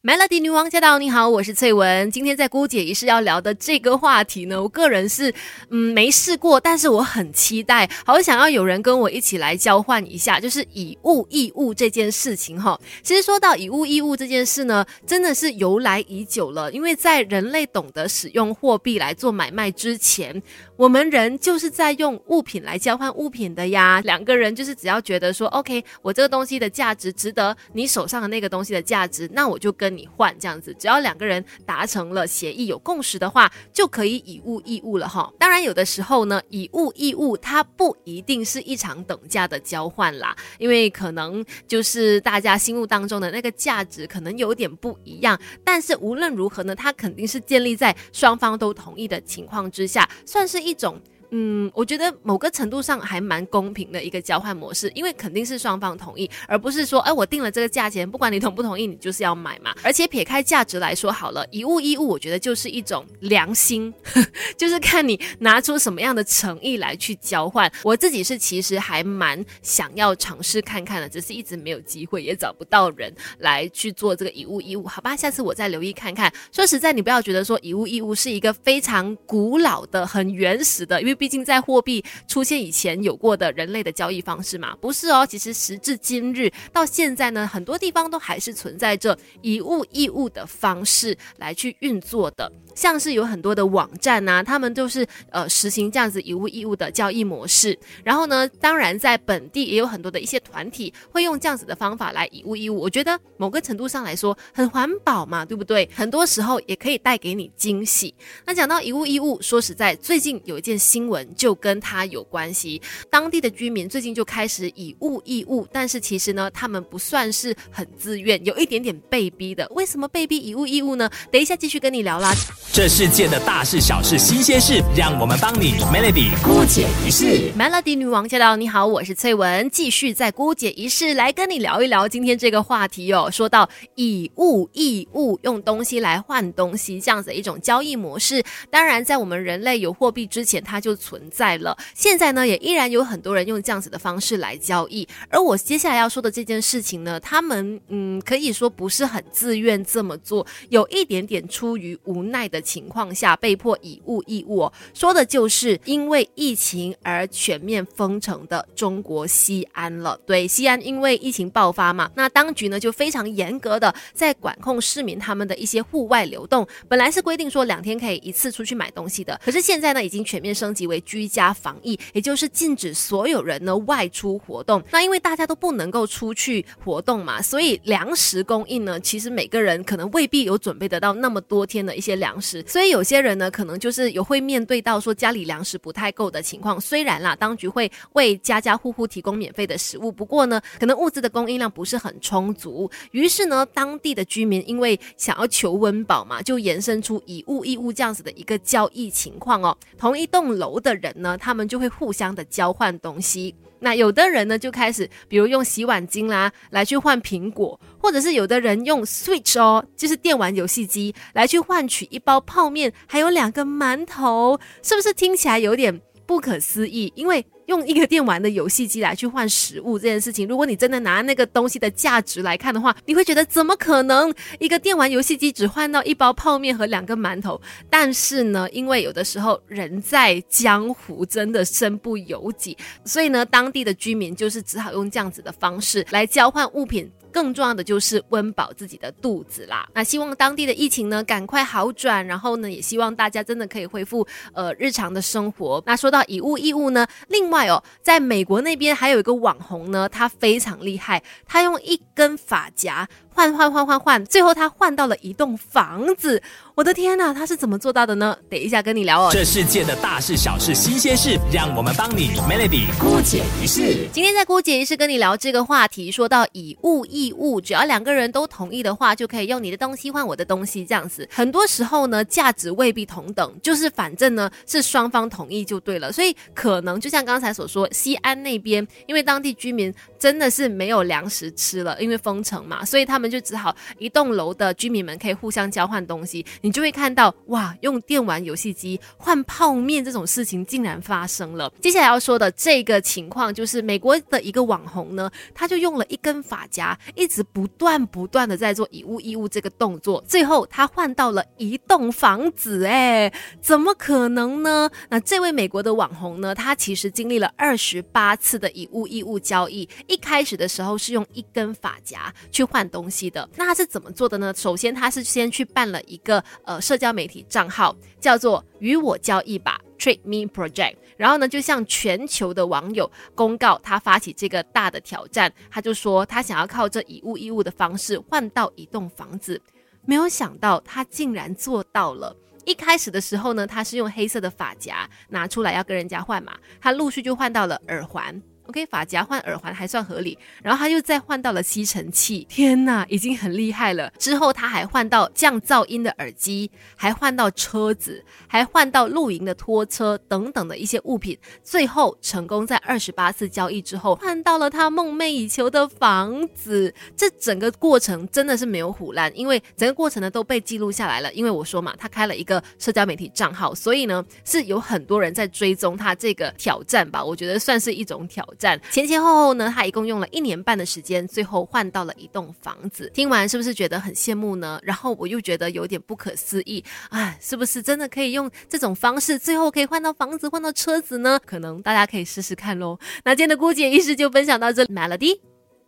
Melody 女王驾到！你好，我是翠文。今天在姑姐仪式要聊的这个话题呢，我个人是嗯没试过，但是我很期待，好想要有人跟我一起来交换一下，就是以物易物这件事情哈。其实说到以物易物这件事呢，真的是由来已久了，因为在人类懂得使用货币来做买卖之前，我们人就是在用物品来交换物品的呀。两个人就是只要觉得说，OK，我这个东西的价值值得你手上的那个东西的价值，那我就跟。跟你换这样子，只要两个人达成了协议、有共识的话，就可以以物易物了哈。当然，有的时候呢，以物易物它不一定是一场等价的交换啦，因为可能就是大家心目当中的那个价值可能有点不一样。但是无论如何呢，它肯定是建立在双方都同意的情况之下，算是一种。嗯，我觉得某个程度上还蛮公平的一个交换模式，因为肯定是双方同意，而不是说，哎，我定了这个价钱，不管你同不同意，你就是要买嘛。而且撇开价值来说，好了，一物一物，我觉得就是一种良心，就是看你拿出什么样的诚意来去交换。我自己是其实还蛮想要尝试看看的，只是一直没有机会，也找不到人来去做这个一物一物。好吧，下次我再留意看看。说实在，你不要觉得说一物一物是一个非常古老的、很原始的，因为。毕竟在货币出现以前有过的人类的交易方式嘛，不是哦。其实时至今日到现在呢，很多地方都还是存在着以物易物的方式来去运作的。像是有很多的网站呐，他们都是呃实行这样子以物易物的交易模式。然后呢，当然在本地也有很多的一些团体会用这样子的方法来以物易物。我觉得某个程度上来说很环保嘛，对不对？很多时候也可以带给你惊喜。那讲到以物易物，说实在，最近有一件新闻就跟它有关系。当地的居民最近就开始以物易物，但是其实呢，他们不算是很自愿，有一点点被逼的。为什么被逼以物易物呢？等一下继续跟你聊啦。这世界的大事小事新鲜事，让我们帮你 Melody 姑姐一世。Melody 女王驾到！你好，我是翠文，继续在姑姐一世来跟你聊一聊今天这个话题哦。说到以物易物，用东西来换东西这样子的一种交易模式，当然在我们人类有货币之前，它就存在了。现在呢，也依然有很多人用这样子的方式来交易。而我接下来要说的这件事情呢，他们嗯，可以说不是很自愿这么做，有一点点出于无奈的。情况下被迫以物易物，说的就是因为疫情而全面封城的中国西安了。对，西安因为疫情爆发嘛，那当局呢就非常严格的在管控市民他们的一些户外流动。本来是规定说两天可以一次出去买东西的，可是现在呢已经全面升级为居家防疫，也就是禁止所有人呢外出活动。那因为大家都不能够出去活动嘛，所以粮食供应呢，其实每个人可能未必有准备得到那么多天的一些粮食。所以有些人呢，可能就是有会面对到说家里粮食不太够的情况。虽然啦，当局会为家家户户提供免费的食物，不过呢，可能物资的供应量不是很充足。于是呢，当地的居民因为想要求温饱嘛，就延伸出以物易物这样子的一个交易情况哦。同一栋楼的人呢，他们就会互相的交换东西。那有的人呢就开始，比如用洗碗巾啦来去换苹果，或者是有的人用 Switch 哦，就是电玩游戏机来去换取一包泡面，还有两个馒头，是不是听起来有点不可思议？因为用一个电玩的游戏机来去换食物这件事情，如果你真的拿那个东西的价值来看的话，你会觉得怎么可能一个电玩游戏机只换到一包泡面和两个馒头？但是呢，因为有的时候人在江湖，真的身不由己，所以呢，当地的居民就是只好用这样子的方式来交换物品。更重要的就是温饱自己的肚子啦。那希望当地的疫情呢赶快好转，然后呢也希望大家真的可以恢复呃日常的生活。那说到以物易物呢，另外在美国那边还有一个网红呢，他非常厉害，他用一根发夹。换换换换换，最后他换到了一栋房子。我的天呐，他是怎么做到的呢？等一下跟你聊哦。这世界的大事小事新鲜事，让我们帮你 Melody 姑姐一事。今天在姑姐一事跟你聊这个话题，说到以物易物，只要两个人都同意的话，就可以用你的东西换我的东西，这样子。很多时候呢，价值未必同等，就是反正呢是双方同意就对了。所以可能就像刚才所说，西安那边因为当地居民真的是没有粮食吃了，因为封城嘛，所以他们。就只好一栋楼的居民们可以互相交换东西。你就会看到，哇，用电玩游戏机换泡面这种事情竟然发生了。接下来要说的这个情况，就是美国的一个网红呢，他就用了一根发夹，一直不断不断的在做以物易物这个动作，最后他换到了一栋房子。哎，怎么可能呢？那这位美国的网红呢，他其实经历了二十八次的以物易物交易，一开始的时候是用一根发夹去换东西的。那他是怎么做的呢？首先，他是先去办了一个呃社交媒体账号，叫做“与我交易吧 ”（Trade Me Project）。然后呢，就向全球的网友公告他发起这个大的挑战。他就说他想要靠这以物易物的方式换到一栋房子。没有想到他竟然做到了。一开始的时候呢，他是用黑色的发夹拿出来要跟人家换嘛，他陆续就换到了耳环。OK，发夹换耳环还算合理，然后他又再换到了吸尘器，天哪，已经很厉害了。之后他还换到降噪音的耳机，还换到车子，还换到露营的拖车等等的一些物品，最后成功在二十八次交易之后换到了他梦寐以求的房子。这整个过程真的是没有虎烂，因为整个过程呢都被记录下来了。因为我说嘛，他开了一个社交媒体账号，所以呢是有很多人在追踪他这个挑战吧。我觉得算是一种挑。站前前后后呢，他一共用了一年半的时间，最后换到了一栋房子。听完是不是觉得很羡慕呢？然后我又觉得有点不可思议，啊，是不是真的可以用这种方式，最后可以换到房子、换到车子呢？可能大家可以试试看喽。那今天的姑姐意识就分享到这里，Melody。